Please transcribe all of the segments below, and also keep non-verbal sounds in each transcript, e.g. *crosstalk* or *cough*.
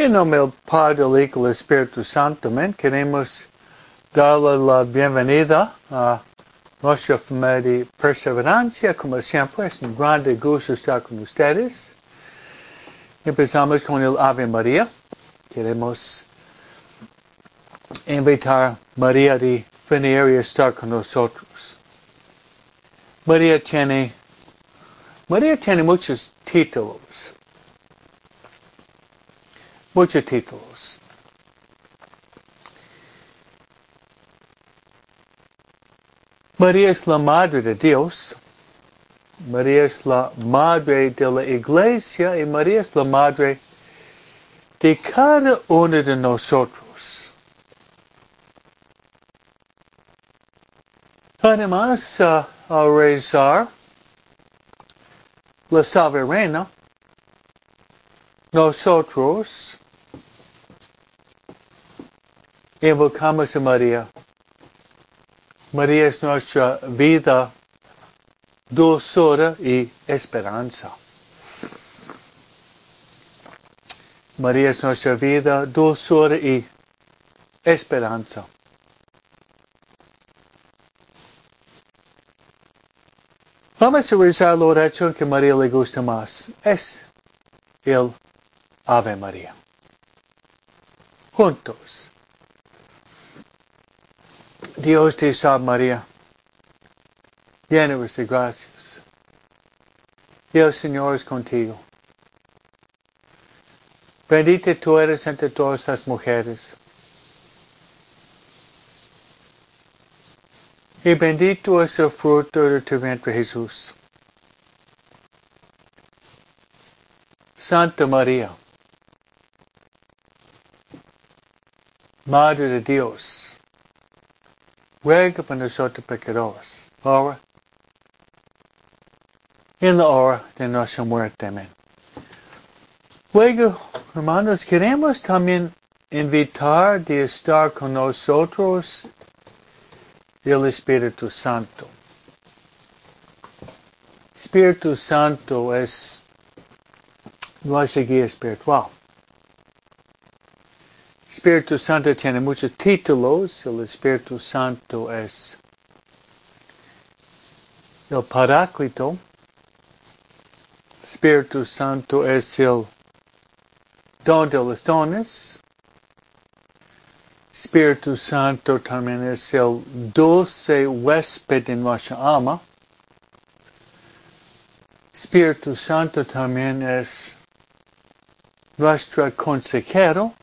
En nombre del Padre, del Hijo y del Espíritu Santo, amén. Queremos darle la bienvenida a nuestra familia de perseverancia. Como siempre, es un grande gusto estar con ustedes. Empezamos con el Ave María. Queremos invitar a María de venir y estar con nosotros. María tiene, María tiene muchos títulos. Muchos títulos. María es la Madre de Dios. María es la Madre de la Iglesia y María es la Madre de cada uno de nosotros. Además, uh, al rezar la soberana, nosotros invocamos a María. María es nuestra vida, dulzura y esperanza. María es nuestra vida, dulzura y esperanza. Vamos a rezar la oración que María le gusta más. Es el Ave María. Juntos. Dios te salve María, llena de gracias. Y el Señor es contigo. Bendita tú eres entre todas las mujeres. Y bendito es el fruto de tu vientre Jesús. Santa María, Madre de Dios, ruega por nosotros pecadores, ahora en la hora de nuestra muerte. Amén. Luego, hermanos, queremos también invitar de estar con nosotros el Espíritu Santo. Espíritu Santo es nuestra guía espiritual. Espíritu Santo tiene muchos títulos. El Espíritu Santo es el Paráclito. Espíritu Santo es el don de los dones. Espíritu Santo también es el dulce huésped en nuestra alma. Espíritu Santo también es nuestro consejero.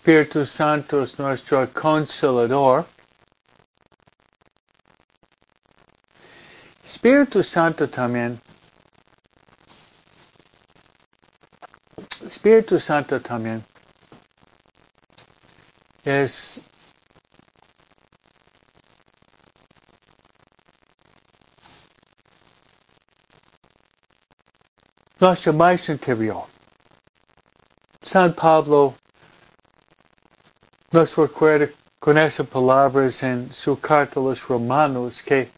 Espíritu Santo es nuestro consolador. Espíritu Santo también. Espíritu Santo también es nuestro maestro interior. San Pablo nos recuerda con esas palabras en su carta los romanos que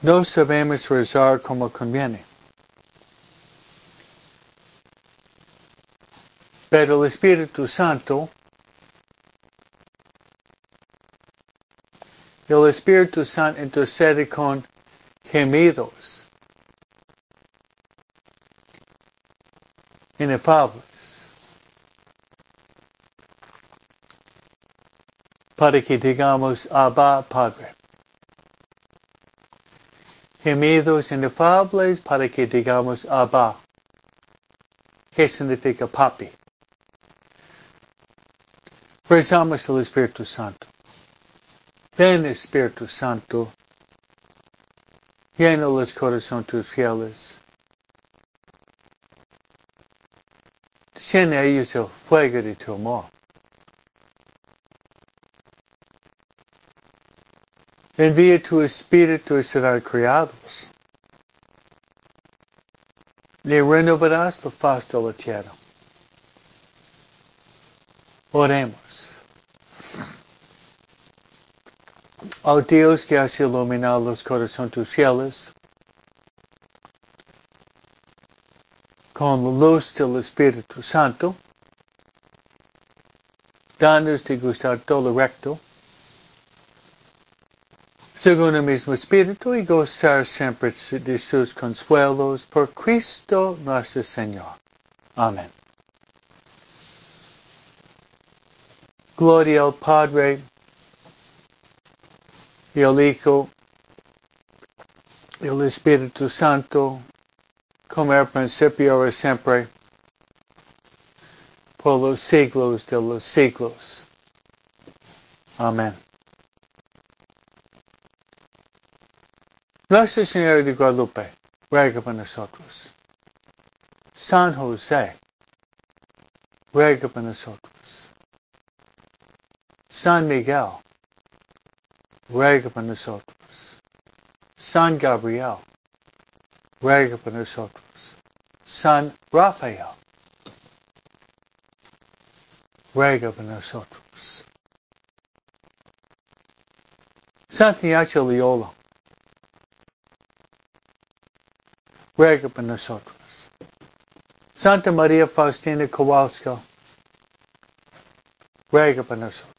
no sabemos rezar como conviene. Pero el Espíritu Santo El Espíritu Santo intercede con gemidos inefables para que digamos Abba Padre. Gemidos inefables para que digamos Abba. ¿Qué significa papi? Rezamos el Espíritu Santo. Ven Espíritu Santo, llena los corazones tus fieles. Tiene ellos el fuego de tu amor. Envía tu Espíritu y serán criados. Le renovarás la faz de la tierra. Oremos. Oh Dios que has iluminado los corazones tus fieles con la luz del Espíritu Santo, danos de gustar todo recto, según el mismo Espíritu, y gozar siempre de sus consuelos por Cristo nuestro Señor. Amén. Gloria al Padre, y al Hijo, y al Espíritu Santo, como era principio, ahora siempre, por los siglos de los siglos. Amén. Nuestra Señora de Guadalupe, ruega por nosotros. San José, ruega por nosotros. San Miguel, ruega por nosotros. San Gabriel, ruega por nosotros. San Rafael, ruega por nosotros. Santiago Loyola, ruega por nosotros. Santa María Faustina Kowalska, ruega por nosotros.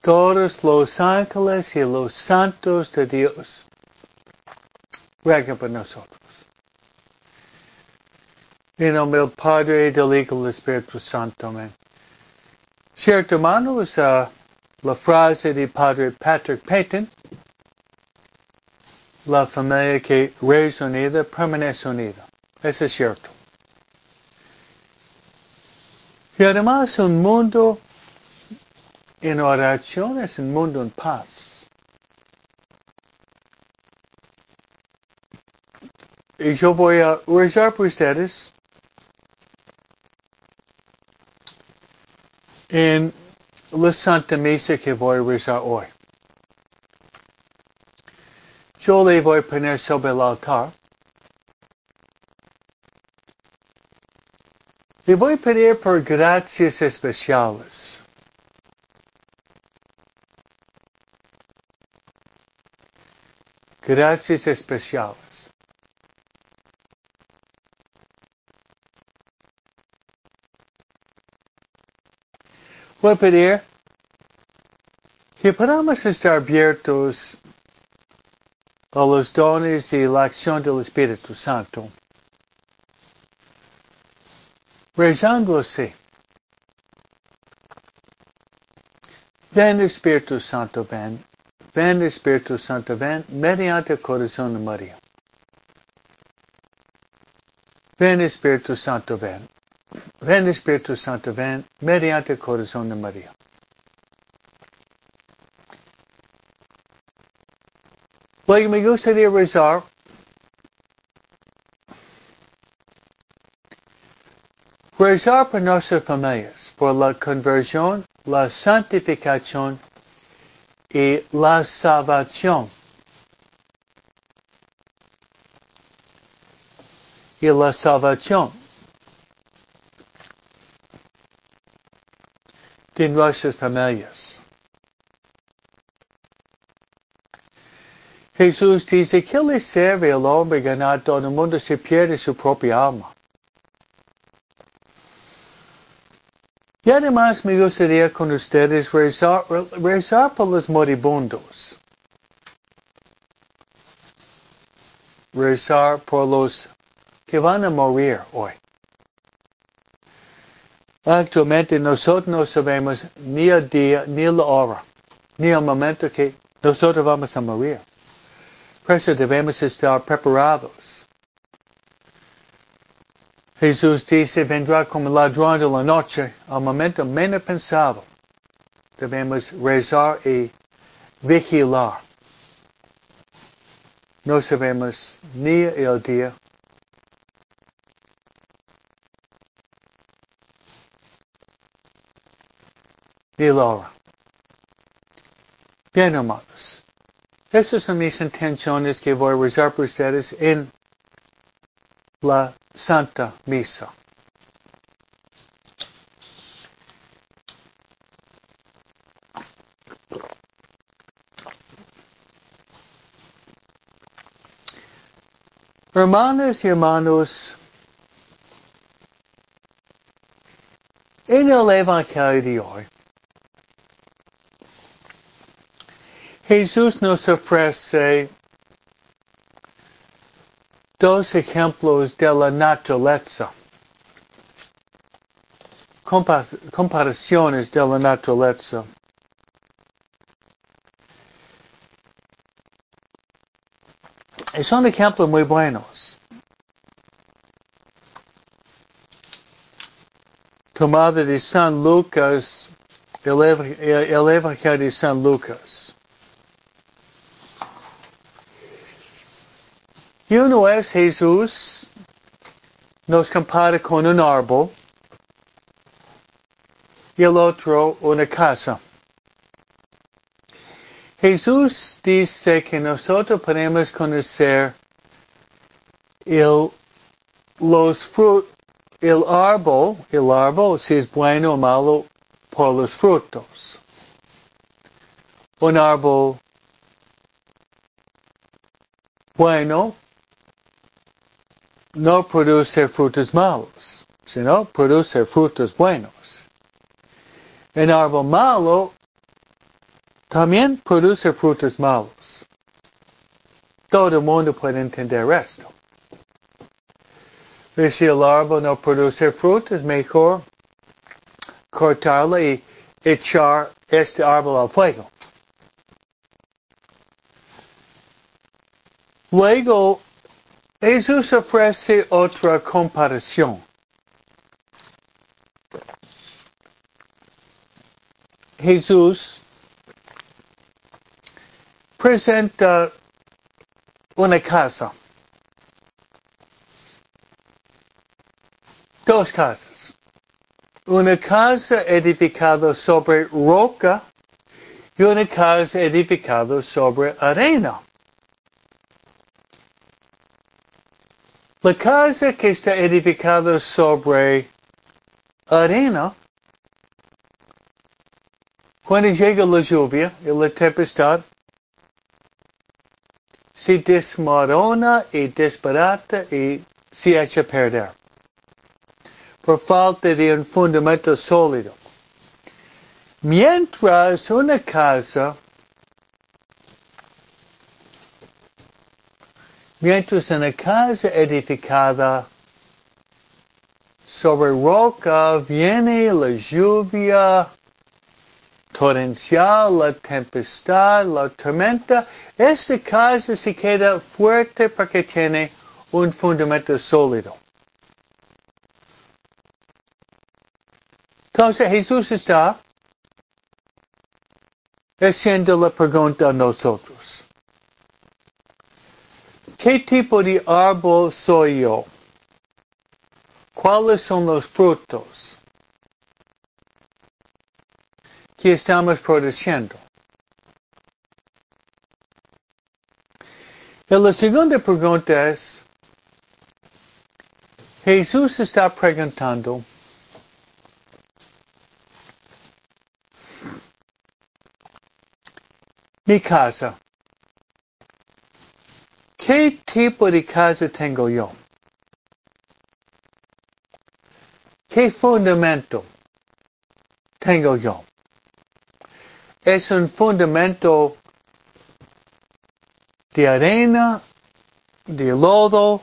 Todos los ángeles y los santos de Dios, ruega por nosotros. En nombre del Padre, del Hijo y del Espíritu Santo. Amén. Cierto, hermanos, uh, la frase de Padre Patrick Payton, la familia que es unida permanece unida. Eso es cierto. Y además un mundo en oración es un mundo en paz. Y yo voy a rezar por ustedes en la Santa Misa que voy a rezar hoy. Yo le voy a poner sobre el altar. Le voy a pedir por gracias especiales. Gracias especiales. Voy a pedir que podamos estar abiertos a los dones y la acción del Espíritu Santo. Rezando así. Ven Espíritu Santo, ven. Ven Espíritu Santo, ven mediante el corazón de María. Ven Espíritu Santo, ven. Ven Espíritu Santo, ven mediante el corazón de María. Luego me gustaría rezar rezar por nuestras familias, por la conversión, la santificación y la salvación. Y la salvación de nuestras familias. Jesús dice, ¿qué le sirve al hombre ganar todo el mundo si pierde su propia alma? Y además me gustaría con ustedes rezar, rezar por los moribundos. Rezar por los que van a morir hoy. Actualmente nosotros no sabemos ni el día, ni la hora, ni el momento que nosotros vamos a morir. Debemos estar preparados. Jesús dice, vendrá como ladrón de la noche al momento menos pensado. Debemos rezar y vigilar. No sabemos ni el día ni la hora. Bien, hermanos. Esas son mis intenciones que voy a rezar por ustedes en la Santa Misa. Hermanas y hermanos, En el Evangelio de hoy, Jesús nos ofrece dos ejemplos de la naturaleza, comparaciones de la naturaleza. Son ejemplos muy buenos. Tomado de San Lucas, el, Evangelio de San Lucas. Y uno es Jesús, nos compara con un árbol y el otro una casa. Jesús dice que nosotros podemos conocer el, los frutos, el árbol, el árbol si es bueno o malo por los frutos. Un árbol bueno no produce frutos malos, sino produce frutos buenos. Un árbol malo también produce frutos malos. Todo el mundo puede entender esto. Si el árbol no produce frutos, mejor cortarlo y echar este árbol al fuego. Luego, Jesús ofrece otra comparación. Jesús presenta una casa. Dos casas. Una casa edificada sobre roca y una casa edificada sobre arena. La casa que está edificada sobre arena, cuando llega la lluvia y la tempestad, se desmorona y desbarata y se echa a perder. Por falta de un fundamento sólido. Mientras una casa, mientras una casa edificada sobre roca viene la lluvia, torrencial, la tempestad, la tormenta, esta casa se queda fuerte porque tiene un fundamento sólido. Entonces Jesús está haciendo la pregunta a nosotros. ¿Qué tipo de árbol soy yo? ¿Cuáles son los frutos? que estamos produciendo. Y la segunda pregunta es, Jesús está preguntando, mi casa, ¿qué tipo de casa tengo yo? ¿Qué fundamento tengo yo? es un fundamento de arena, de lodo,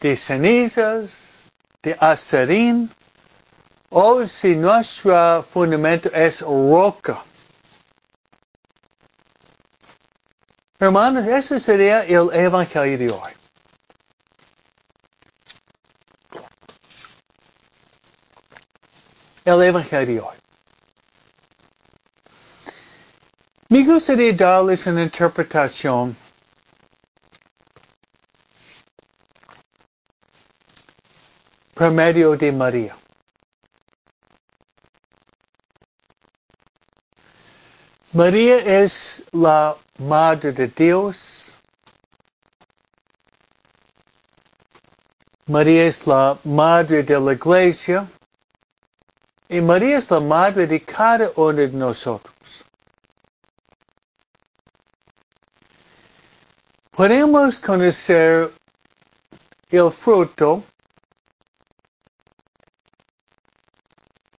de cenizas, de acerín, o si nuestro fundamento es roca. Hermanos, ese sería el Evangelio de hoy. El Evangelio de hoy. Me gustaría darles una interpretación por medio de María. María es la Madre de Dios. María es la Madre de la Iglesia. Y María es la Madre de cada uno de nosotros. Podemos conocer el fruto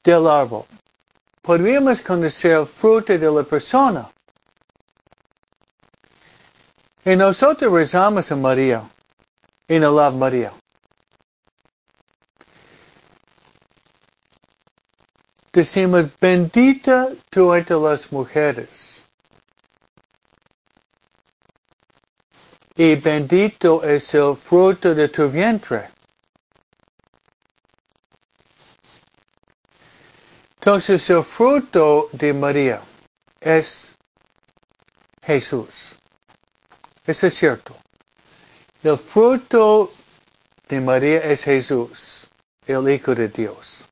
del árbol. Podríamos conocer el fruto de la persona. Y nosotros rezamos a María, en el Ave María. Decimos, bendita tú entre las mujeres. Y bendito es el fruto de tu vientre. Entonces el fruto de María es Jesús. Eso es cierto. El fruto de María es Jesús, el Hijo de Dios.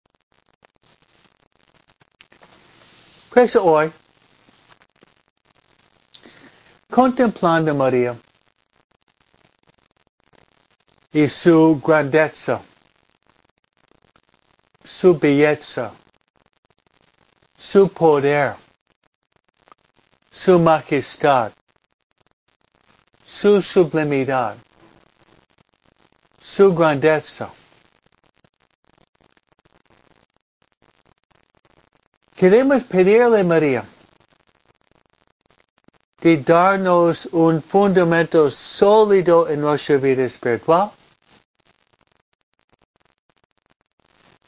Por eso hoy, contemplando a María y su grandeza, su belleza, su poder, su majestad, su sublimidad, su grandeza. Queremos pedirle a María de darnos un fundamento sólido en nuestra vida espiritual.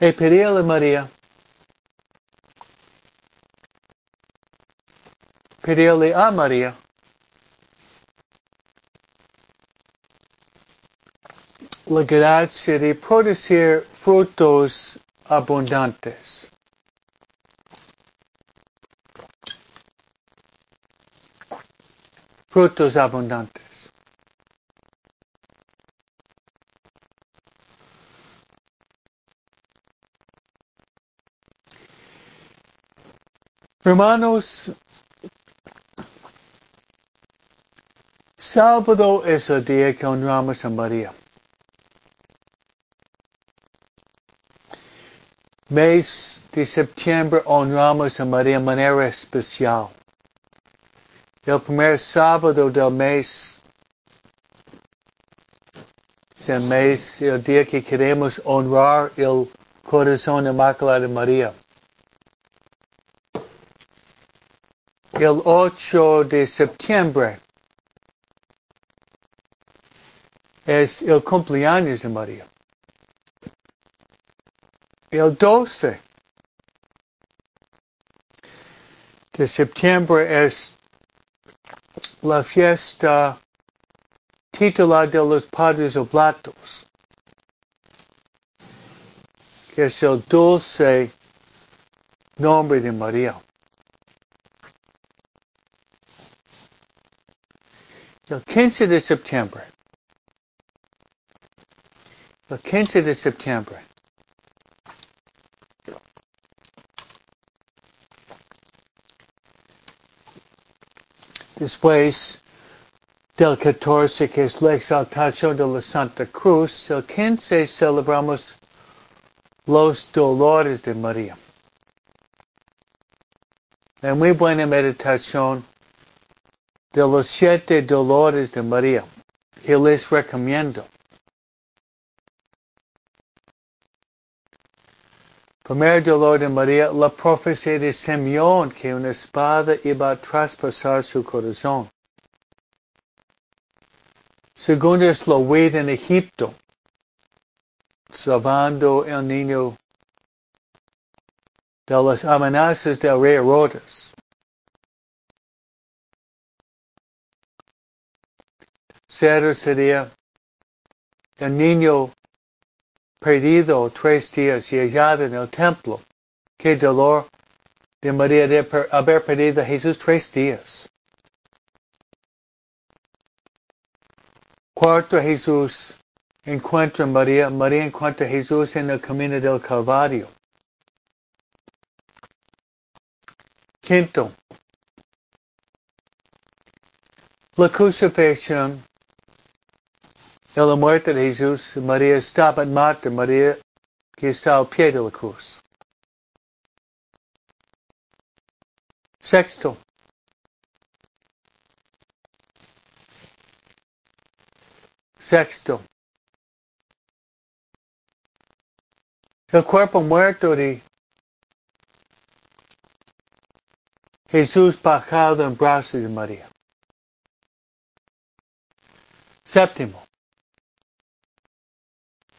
Y pedirle a María pedirle a María la gracia de producir frutos abundantes. Frutos abundantes. Hermanos, sábado es el día que honramos a María. Mes de septiembre honramos a María de manera especial. El primer sábado del mes es el el día que queremos honrar el corazón inmaculado de María. El 8 de septiembre es el cumpleaños de María. El 12 de septiembre es la fiesta titular de los Padres Oblatos, que es el dulce nombre de María. El 15 de septiembre, el 15 de septiembre, Después del 14, que es la exaltación de la Santa Cruz, el 15 celebramos los dolores de María. Es muy buena meditación de los siete dolores de María, que les recomiendo. Primer dolor de María, la profecía de Simeón, que una espada iba a traspasar su corazón. Segundo es la huida en Egipto, salvando el niño de las amenazas del rey Herodes. Tercero sería el niño perdido tres días y hallado en el templo. Qué dolor de María de haber perdido a Jesús tres días. Cuarto, Jesús encuentra a María. María encuentra a Jesús en el camino del Calvario. Quinto, la crucifixión en la muerte de Jesús, María estaba en Marte, María que está al pie de la cruz. Sexto. Sexto. El cuerpo muerto de Jesús bajado en brazos de María. Séptimo,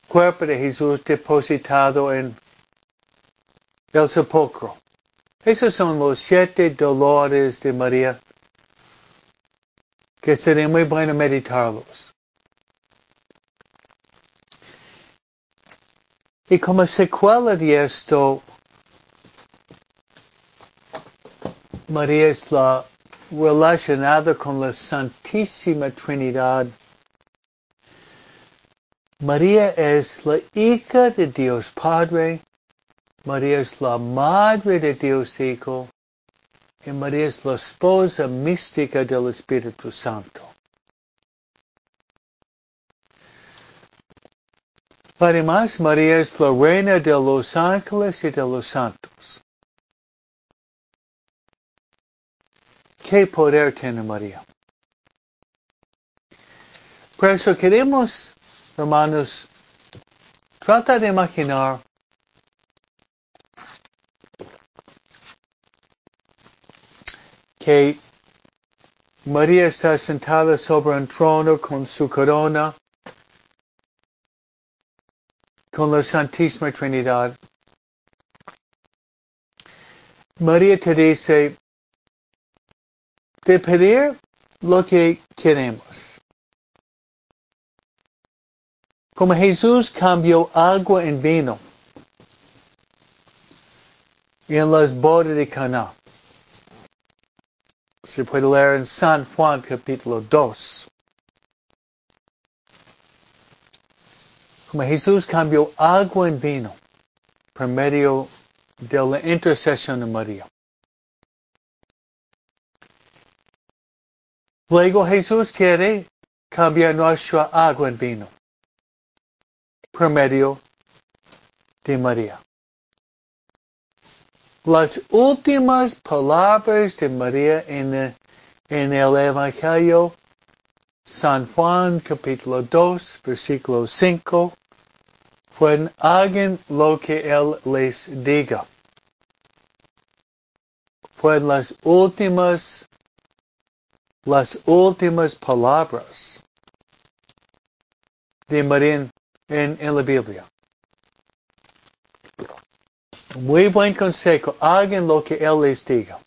cuerpo de Jesús depositado en el sepulcro. Esos son los siete dolores de María que sería muy bueno meditarlos. Y como secuela de esto, María es la relacionada con la Santísima Trinidad. María es la hija de Dios Padre, María es la madre de Dios Hijo y María es la esposa mística del Espíritu Santo. Además, María es la reina de los ángeles y de los santos. ¿Qué poder tiene María? Por eso queremos, hermanos, trata de imaginar que María está sentada sobre un trono con su corona, con la Santísima Trinidad. María te dice, de pedir lo que queremos. Como Jesús cambió agua en vino en las bodas de Cana. Se puede leer en San Juan capítulo 2. Como Jesús cambió agua en vino por medio de la intercesión de María. Luego Jesús quiere cambiar nuestra agua en vino por medio de María. Las últimas palabras de María en, el Evangelio, San Juan capítulo 2, versículo 5, fueron hagan lo que Él les diga. Fueron las últimas las últimas palabras de María en, la Biblia. Muy buen consejo, hagan lo que Él les diga.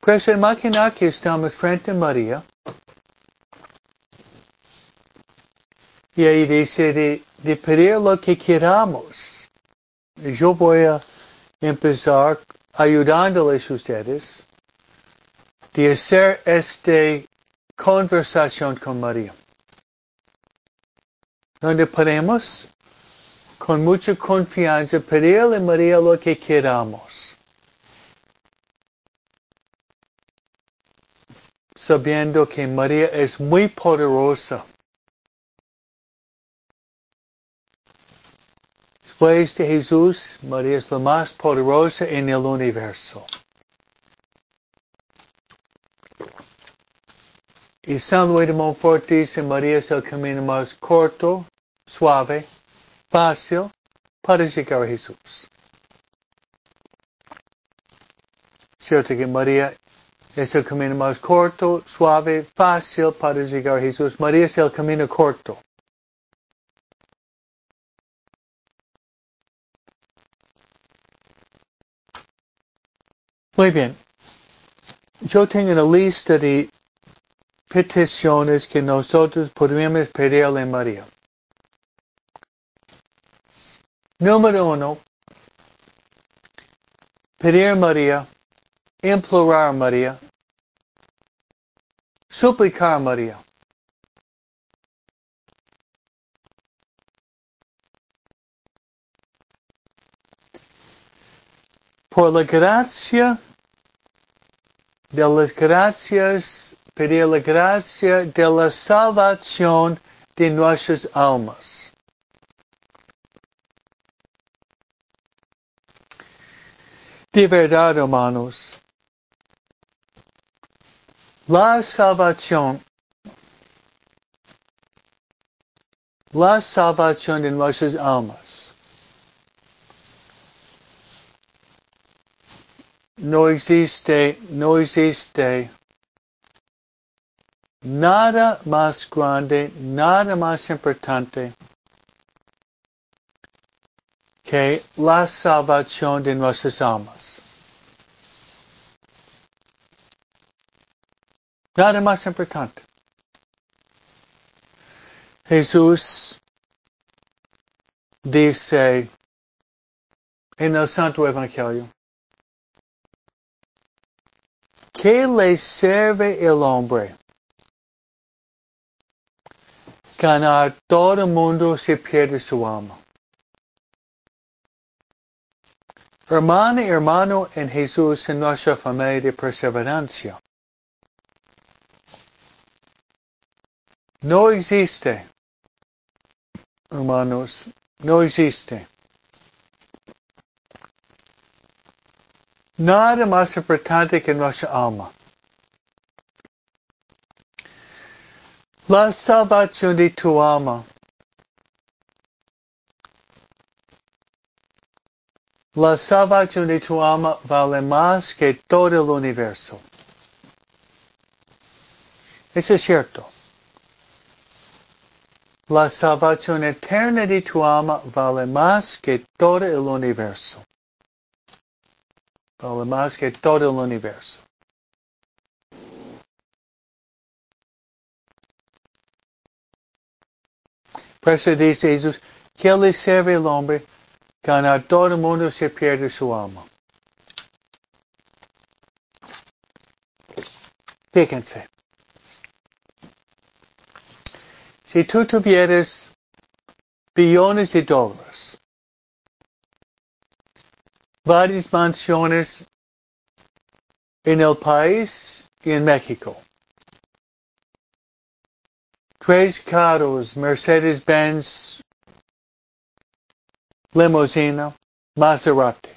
Pues imaginar que estamos frente a María y ahí dice de, de pedir lo que queramos. Yo voy a empezar ayudándoles ustedes de hacer esta conversación con María. Donde podemos, con mucha confianza, pedirle a María lo que queramos. Sabiendo que María es muy poderosa. Después de Jesús, María es la más poderosa en el universo. Y San Luis de Montfort dice, María es el camino más corto, suave, fácil para llegar a Jesús. Cierto que María es el camino más corto, suave, fácil para llegar a Jesús. María es el camino corto. Muy bien. Yo tengo una lista de peticiones que nosotros podríamos pedirle a María. Número uno, pedir a María, implorar a María, suplicar a María. Por la gracia de las gracias pedir la gracia de la salvación de nuestras almas. De verdad, hermanos, la salvación, la salvación de nuestras almas no existe, no existe nada más grande, nada más importante que la salvación de nuestras almas. Nada más importante. Jesús dice en el Santo Evangelio, ¿qué le sirve el hombre? Ganar todo el mundo si pierde su alma. Hermana y hermano en Jesús en nuestra familia de perseverancia. No existe, hermanos, no existe. Nada más importante que nuestra alma. La salvación de tu alma La salvación de tu alma vale más que todo el universo. Eso es cierto. La salvación eterna de tu alma vale más que todo el universo. Vale más que todo el universo. Por eso dice Jesús, ¿qué le sirve el hombre ganar todo el mundo se pierde su alma. Fíjense. Si tú tuvieras billones de dólares, varias mansiones en el país y en México, tres carros Mercedes-Benz limusina, Maserati.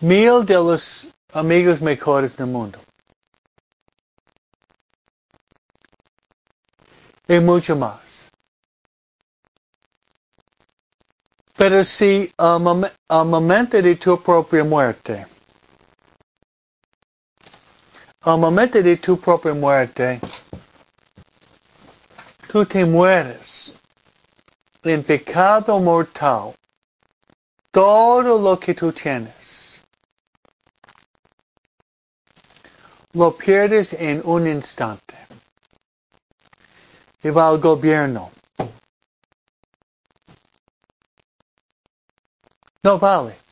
Mil de los amigos mejores del mundo. Y mucho más. Pero si al, mom al momento de tu propia muerte, al momento de tu propia muerte, tú te mueres en pecado mortal todo lo que tú tienes. Lo pierdes en un instante. Y va al gobierno. No vale.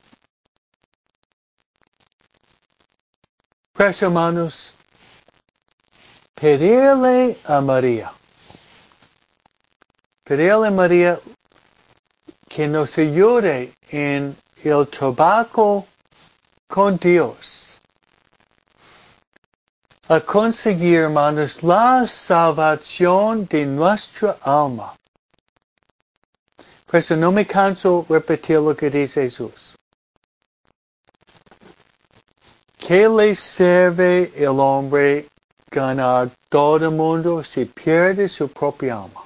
Pues hermanos, pedirle a María Pedirle a María que nos ayude en el trabajo con Dios a conseguir, hermanos, la salvación de nuestra alma. Por no me canso repetir lo que dice Jesús. ¿Qué le sirve el hombre ganar todo el mundo si pierde su propia alma?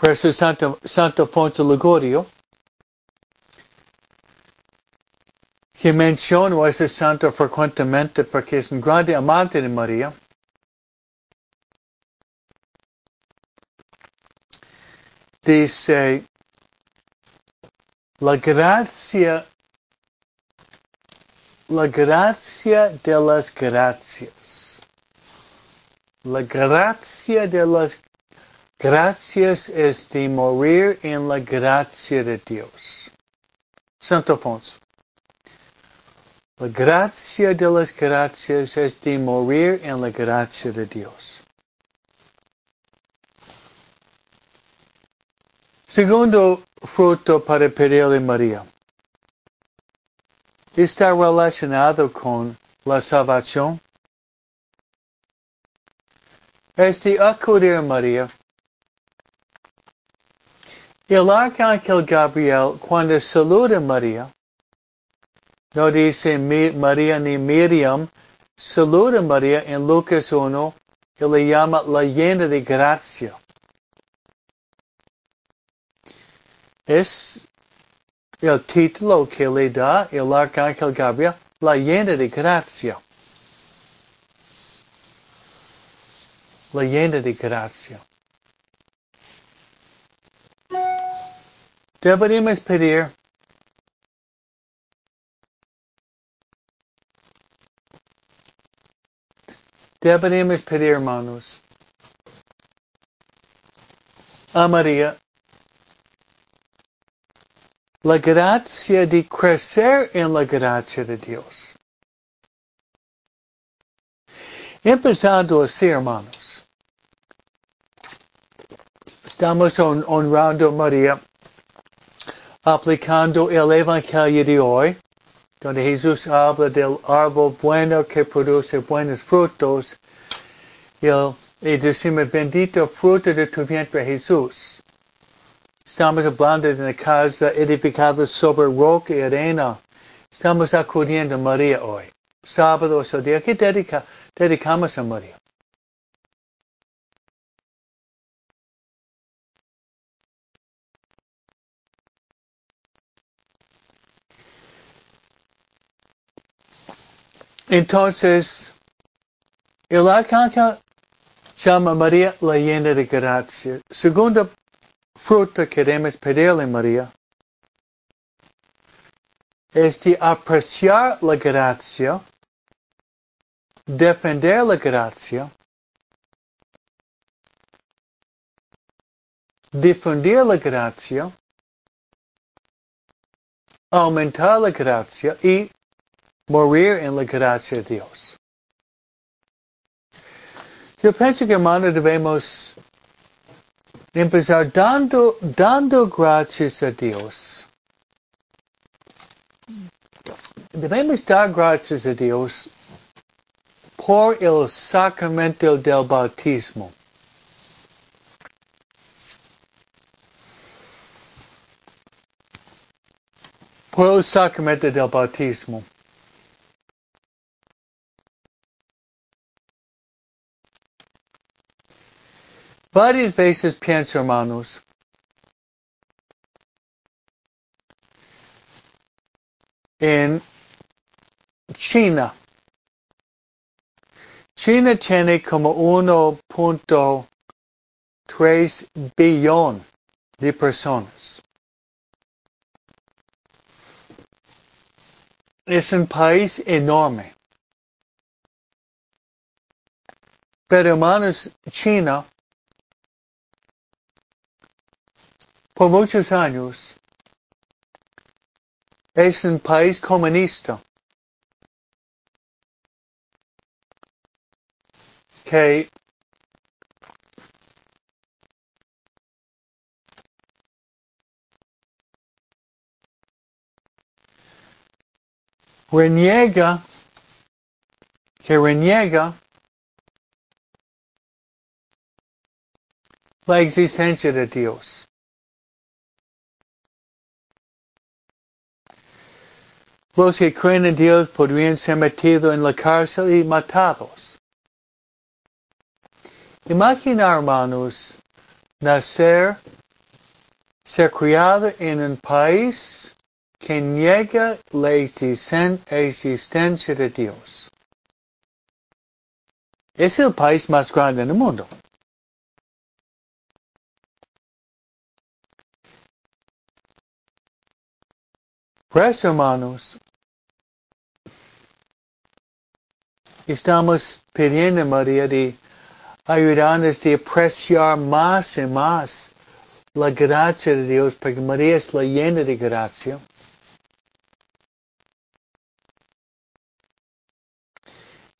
Por eso Santo, Santo Ponce Ligorio, que mencionó a ese santo frecuentemente porque es un grande amante de María. Dice, la gracia, la gracia de las gracias, la gracia de las Gracias es de morir en la gracia de Dios. Santo Afonso. La gracia de las gracias es de morir en la gracia de Dios. Segundo fruto para pedirle María. Está relacionado con la salvación. Es de acudir a María el arcángel Gabriel, cuando saluda a María, no dice María ni Miriam, saluda a María en Lucas 1 y le llama la llena de gracia. Es el título que le da el arcángel Gabriel, la llena de gracia. La llena de gracia. Deberíamos pedir Deberíamos pedir, hermanos, a María la gracia de crecer en la gracia de Dios. Empezando así, hermanos. Estamos honrando a María, aplicando el Evangelio de hoy donde Jesús habla del árbol bueno que produce buenos frutos, y, y decimos, bendito fruto de tu vientre Jesús. Estamos hablando de una casa edificada sobre roca y arena. Estamos acudiendo a María hoy. Sábado o día que dedica, dedicamos a María. Entonces, el arcángel llama a María la llena de gracia. Segunda fruta que queremos pedirle María es de apreciar la gracia, defender la gracia, difundir la gracia, aumentar la gracia y morir en la gracia de Dios. Yo pienso que hermano debemos empezar dando, dando gracias a Dios. Debemos dar gracias a Dios por el sacramento del bautismo. Por el sacramento del bautismo. Varias veces pienso, hermanos, en China. China tiene como 1.3 billón de personas. Es un país enorme. Pero hermanos, China por muchos años es un país comunista que reniega que reniega la existencia de Dios. Los que creen en Dios podrían ser metidos en la cárcel y matados. Imagina, hermanos, nacer, ser criado en un país que niega la existencia de Dios. Es el país más grande en el mundo. Pues, hermanos, estamos pidiendo a María de ayudarnos a apreciar más y más la gracia de Dios, porque María es la llena de gracia.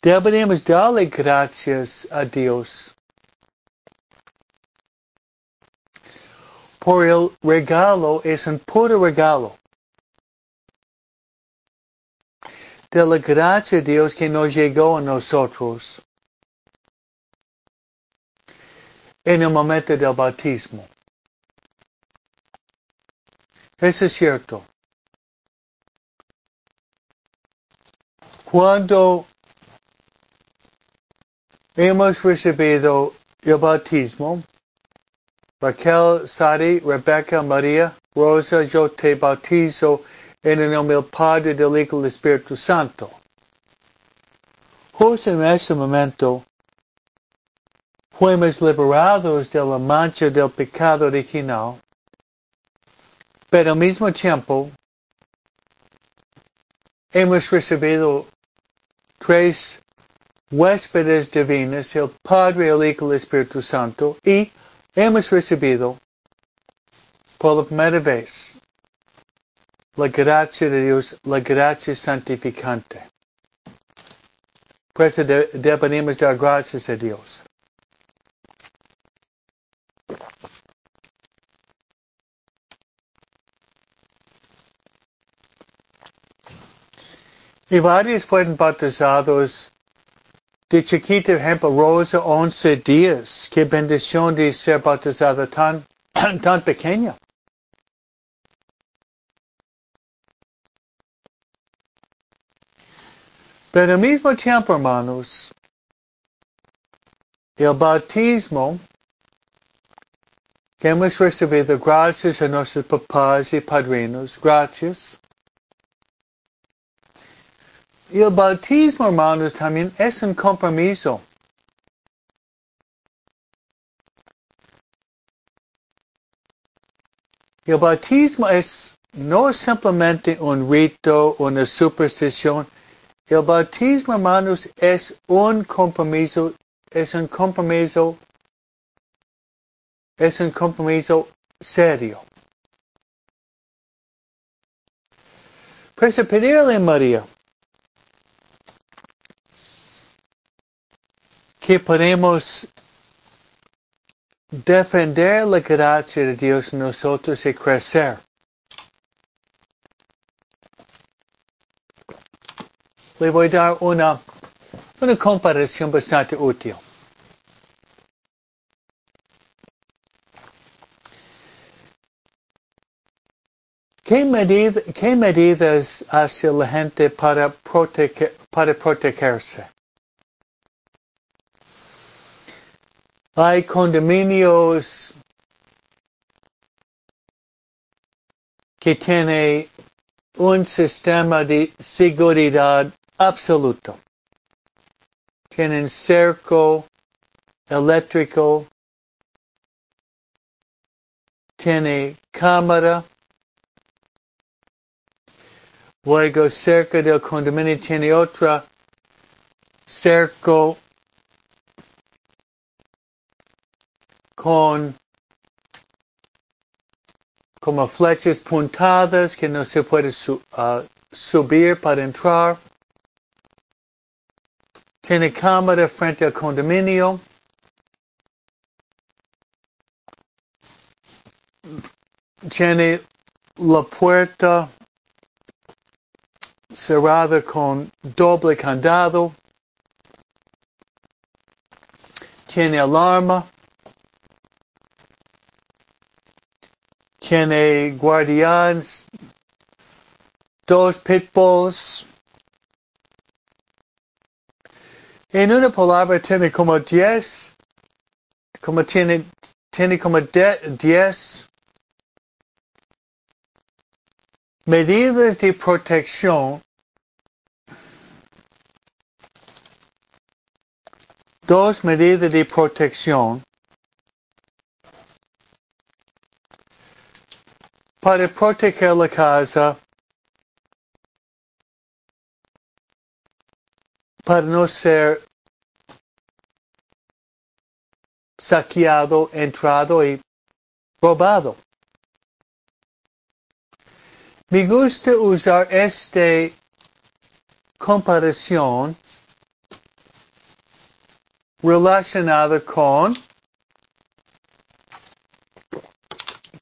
Deberíamos darle gracias a Dios por el regalo, es un puro regalo. De la gracia de Dios que nos llegó a nosotros en el momento del bautismo. Eso es cierto. Cuando hemos recibido el bautismo. Raquel, Sari, Rebecca, María, Rosa, yo te bautizo el nombre del Padre, del Hijo y del Espíritu Santo. Justo en momento, fuimos liberados de mancha del pecado original, pero al mismo tiempo, hemos recibido tres huéspedes divinos, el Padre, el Hijo y el Espíritu Santo, y hemos recibido por la primera vez la gracia de Dios, la gracia santificante. Por eso debemos dar gracias a Dios. Y varios fueron bautizados de chiquita, ejemplo, Rosa, 11 días. Qué bendición de ser bautizada tan, *clears throat* tan pequeña. Pero al mismo tiempo, hermanos, el bautismo que hemos recibido gracias a nuestros papás y padrinos, gracias. El bautismo, hermanos, también es un compromiso. El bautismo es no simplemente un rito, una superstición, el bautismo, hermanos, es un compromiso, es un compromiso, es un compromiso serio. Pues pedirle María que podemos defender la gracia de Dios en nosotros y crecer. Le voy a dar una, una comparación bastante útil. ¿Qué, ¿Qué, medidas hace la gente para, proteger, para protegerse? Hay condominios que tienen un sistema de seguridad absoluto. Tienen cerco eléctrico, tiene cámara, luego cerca del condominio tiene otra cerco con como flechas puntadas que no se puede uh, subir para entrar tiene cámara frente al condominio. Tiene la puerta cerrada con doble candado. Tiene alarma. Tiene guardianes. Dos pitbulls. En una palabra tiene como 10, como tiene, tiene como 10 medidas de protección dos medidas de protección para proteger la casa para no ser saqueado, entrado y robado. Me gusta usar esta comparación relacionada con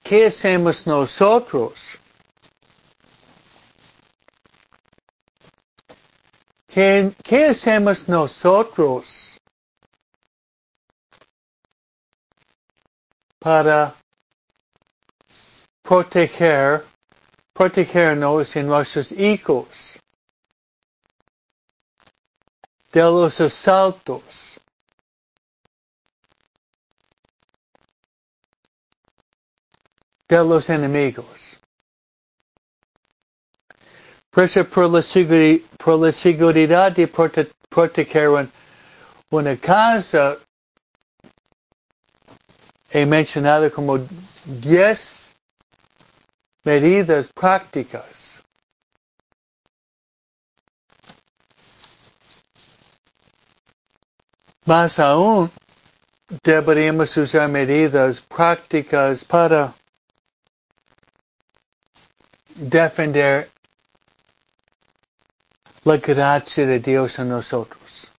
qué hacemos nosotros que, ¿qué hacemos nosotros para proteger, protegernos en nuestros hijos de los asaltos? de los enemigos. Por eso, por la, seguridad de prote- proteger una casa, he mencionado como 10 medidas prácticas. Más aún, deberíamos usar medidas prácticas para defender la gracia de Dios en nosotros.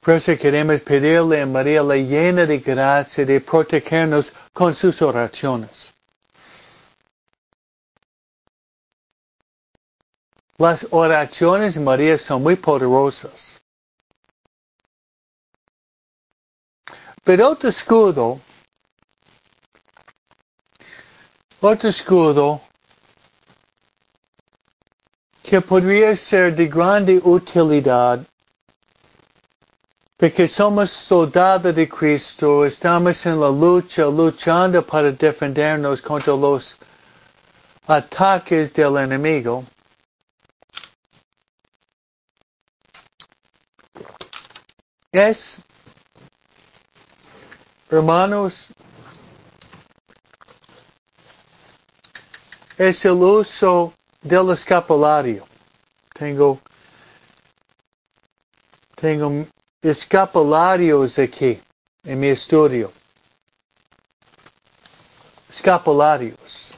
Por eso queremos pedirle a María la llena de gracia de protegernos con sus oraciones. Las oraciones de María son muy poderosas. Pero otro escudo, otro escudo que podría ser de grande utilidad porque somos soldados de Cristo, estamos en la lucha, luchando para defendernos contra los ataques del enemigo. Es, hermanos, es el uso del escapulario. Tengo, tengo escapularios aquí en mi estudio. Escapularios.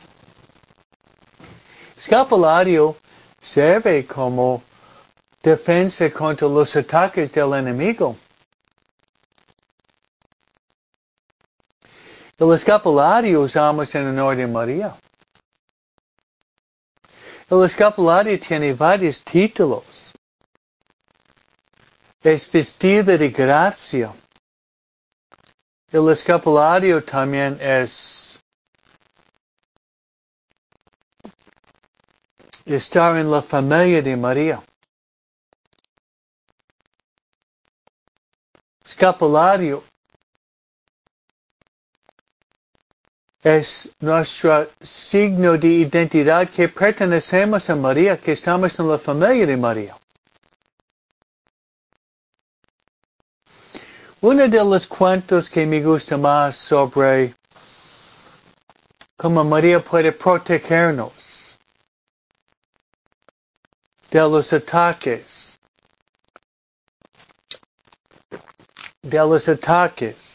Escapulario serve como defensa contra los ataques del enemigo. El escapulario usamos en honor de María. El escapulario tiene varios títulos. Es vestido de gracia. El escapulario también es estar en la familia de María. Escapulario es nuestro signo de identidad que pertenecemos a María, que estamos en la familia de María. Uno de los cuentos que me gusta más sobre cómo María puede protegernos de los ataques, de los ataques.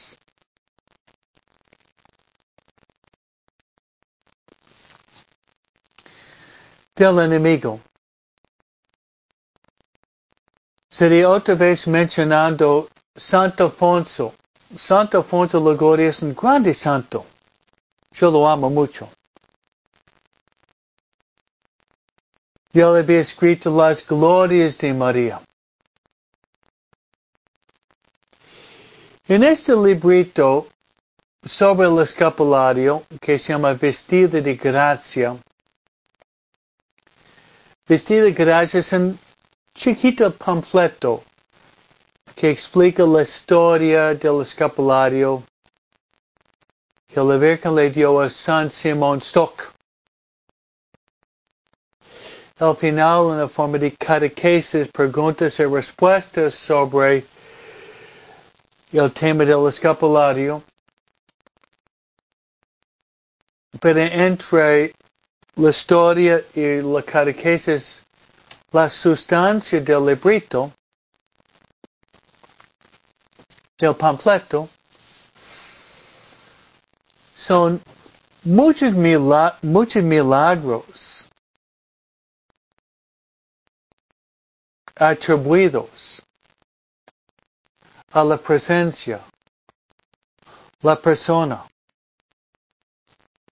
Del enemigo. Sería otra vez mencionando Santo Afonso. Santo Afonso Ligorio es un grande santo. Yo lo amo mucho. Yo le había escrito las glorias de María. En este librito sobre el escapulario, que se llama Vestida de Gracia, Vestida de Gracia es un chiquito panfleto que explica la historia del escapulario que la Virgen le dio a San Simón Stock. Al final, en la forma de catequesis, preguntas y respuestas sobre el tema del escapulario. Pero entre la historia y la catequesis, la sustancia del librito, del panfleto, son muchos, mila muchos milagros atribuidos a la presencia, la persona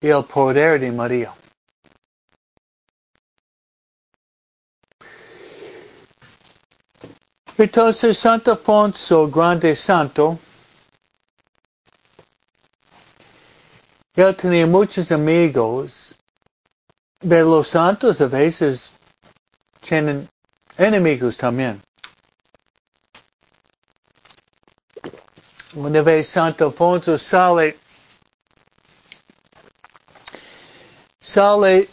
y el poder de María. Entonces Santo Afonso, grande santo, él tenía muchos amigos, pero los santos a veces tienen enemigos también. Una vez Santo Afonso sale sale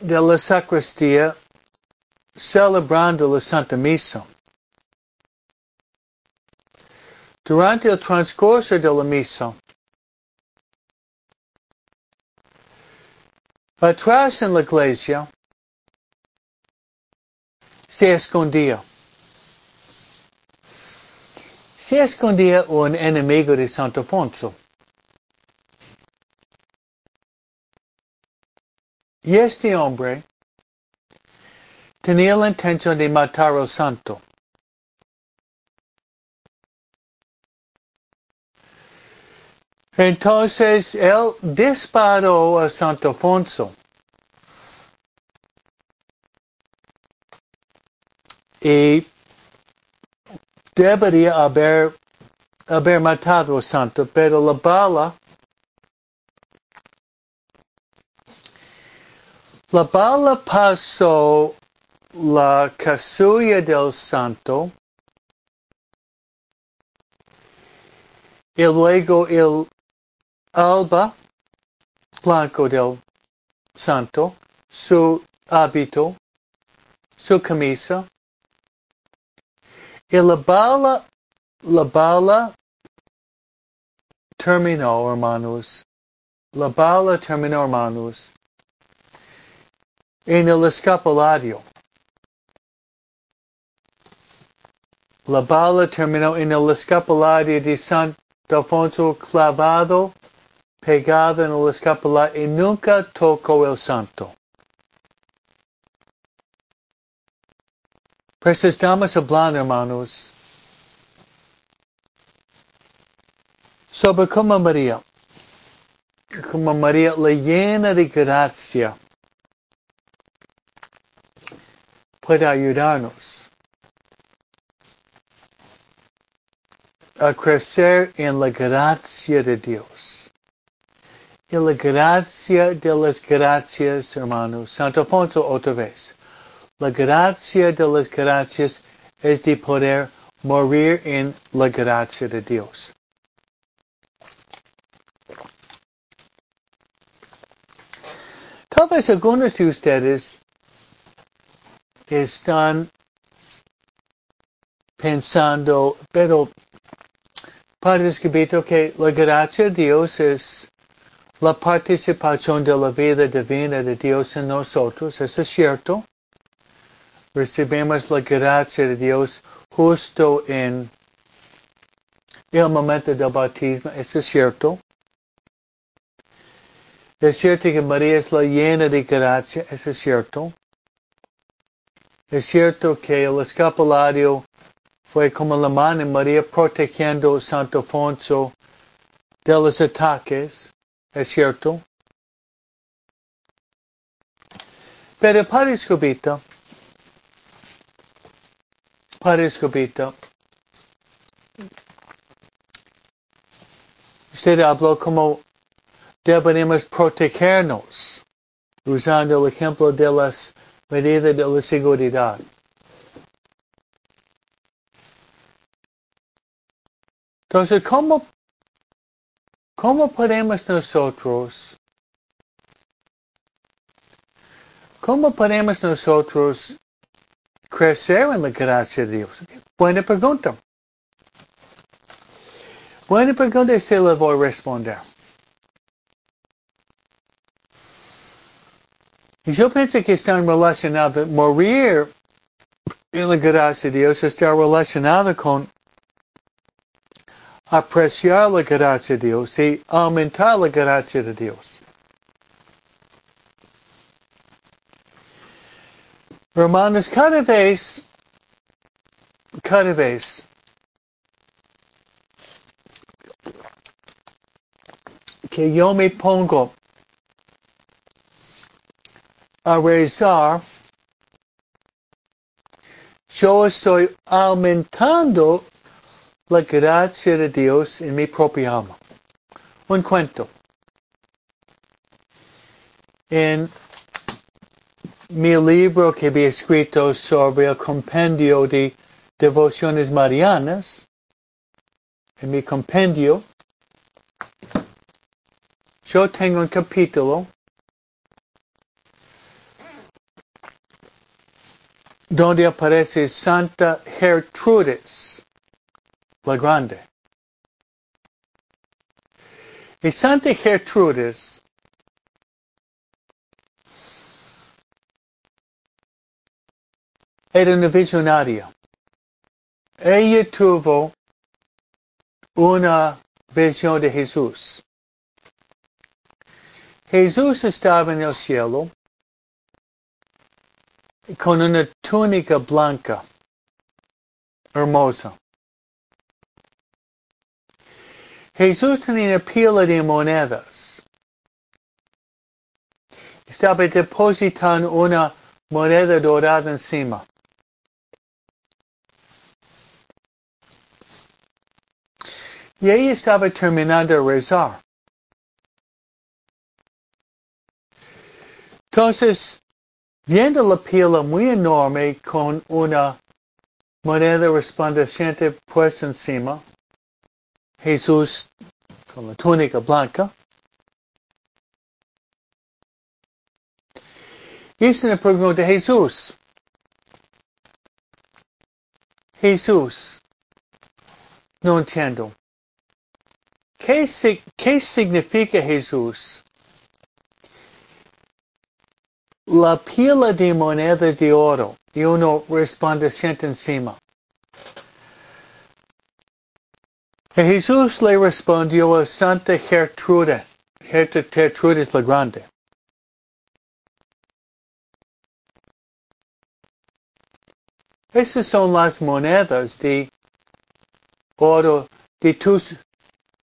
de la sacristía celebrando la Santa Misa. Durante el transcurso de la misa, atrás en la iglesia, se escondía. Se escondía un enemigo de Santo Afonso. Y este hombre tenía la intención de matar al santo. Entonces él disparó a Santo Afonso. Y debería haber, haber matado a Santo, pero la bala La bala pasó la casulla del santo y luego el alba blanco del santo, su hábito, su camisa, y la bala, la bala terminó, hermanos. La bala terminó, hermanos, en el escapulario. La bala terminó en el escapulario de Santo Alfonso clavado, pegado en el escapulario y nunca tocó el santo. Estamos hablando, hermanos, sobre como María, como María la llena de gracia, puede ayudarnos a crecer en la gracia de Dios. Y la gracia de las gracias, hermanos. Santo Alfonso otra vez. La gracia de las gracias es de poder morir en la gracia de Dios. Tal vez algunos de ustedes están pensando, pero Padre Escribito, que la gracia de Dios es la participación de la vida divina de Dios en nosotros, eso es cierto recibimos la gracia de Dios justo en el momento del bautismo, eso es cierto. Es cierto que María es la llena de gracia, eso es cierto. Es cierto que el escapulario fue como la mano de María protegiendo a Santo Alfonso de los ataques, es cierto. Pero para Escobito, Padre Escobito, usted habló como deberíamos protegernos usando el ejemplo de las medidas de la seguridad. Entonces, ¿cómo, cómo podemos nosotros, cómo podemos nosotros crecer en la gracia de Dios? Buena pregunta. Buena pregunta y se la voy a responder. Yo pienso que están relacionados, morir en la gracia de Dios está relacionado con apreciar la gracia de Dios y aumentar la gracia de Dios. Hermanos, cada vez, cada vez que yo me pongo a rezar, yo estoy aumentando la gracia de Dios en mi propia alma. Un cuento. En mi libro que había escrito sobre el compendio de devociones marianas, en mi compendio, yo tengo un capítulo donde aparece Santa Gertrudis la Grande. Y Santa Gertrudis era una visionaria. Ella tuvo una visión de Jesús. Jesús estaba en el cielo con una túnica blanca, hermosa. Jesús tenía una pila de monedas. Estaba depositando una moneda dorada encima. Y ella estaba terminando de rezar. Entonces, viendo la pila muy enorme con una moneda resplandeciente puesta encima, Jesús con la túnica blanca, hizo una pregunta a Jesús. Jesús, no entiendo. ¿Qué, ¿Qué significa Jesús? la pila de moneda de oro y uno resplandeciente encima. Y Jesús le respondió a Santa Gertrude, Gertrude es la Grande. Esas son las monedas de oro de tus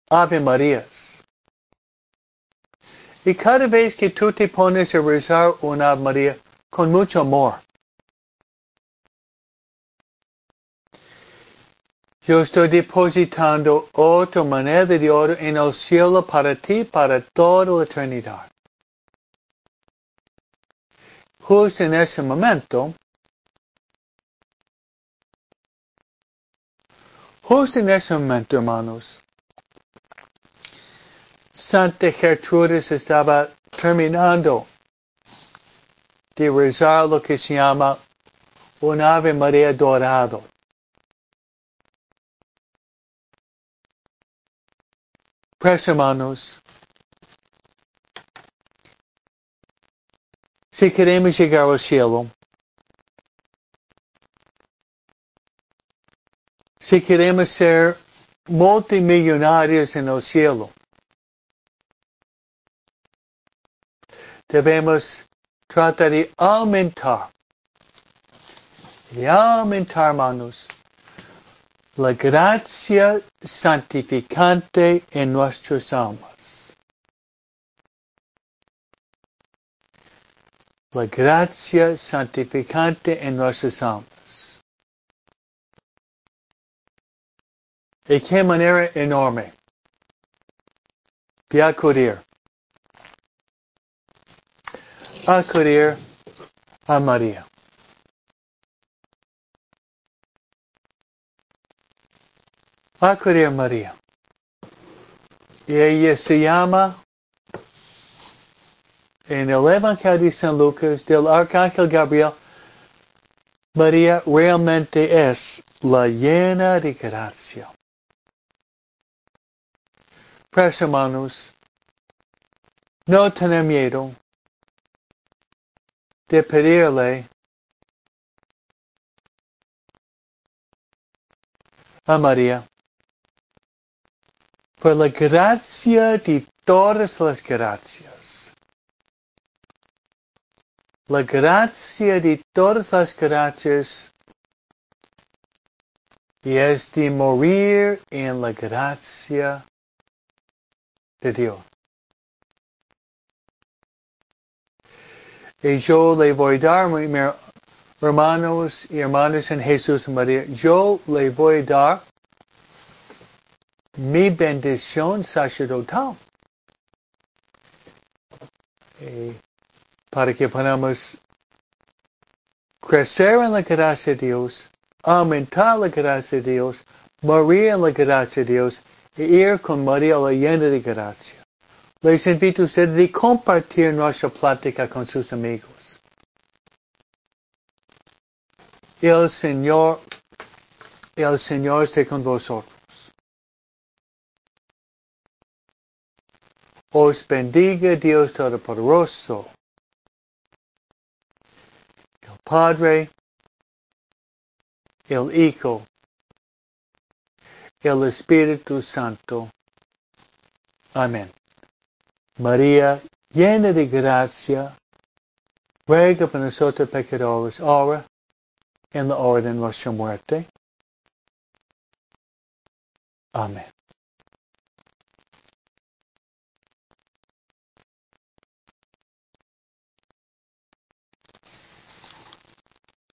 Ave Marías. Y cada vez que tú te pones a rezar una María con mucho amor, yo estoy depositando otra moneda de oro en el cielo para ti para toda la eternidad. Justo en ese momento, justo en ese momento, hermanos, Santa Gertrudis estaba terminando de rezar lo que se llama un Ave María dorado. Pues hermanos, si queremos llegar al cielo, si queremos ser multimillonarios en el cielo, debemos tratar de aumentar, de aumentar, hermanos, la gracia santificante en nuestras almas. La gracia santificante en nuestras almas. ¿De qué manera enorme? De acudir acudir a María. Acudir a María. Y ella se llama en el Evangelio de San Lucas del Arcángel Gabriel, María realmente es la llena de gracia. Pues hermanos, no tener miedo, de pedirle a María por la gracia de todas las gracias. La gracia de todas las gracias y es de morir en la gracia de Dios. Y yo le voy a dar, hermanos y hermanas en Jesús y María, yo le voy a dar mi bendición sacerdotal. Y para que podamos crecer en la gracia de Dios, aumentar la gracia de Dios, morir en la gracia de Dios y ir con María la llena de gracia. Les invito a ustedes de compartir nuestra plática con sus amigos. El Señor, el Señor esté con vosotros. Os bendiga Dios Todopoderoso, el Padre, el Hijo, el Espíritu Santo. Amén. María, llena de gracia, ruega por nosotros pecadores, ahora en la hora de nuestra muerte. Amén.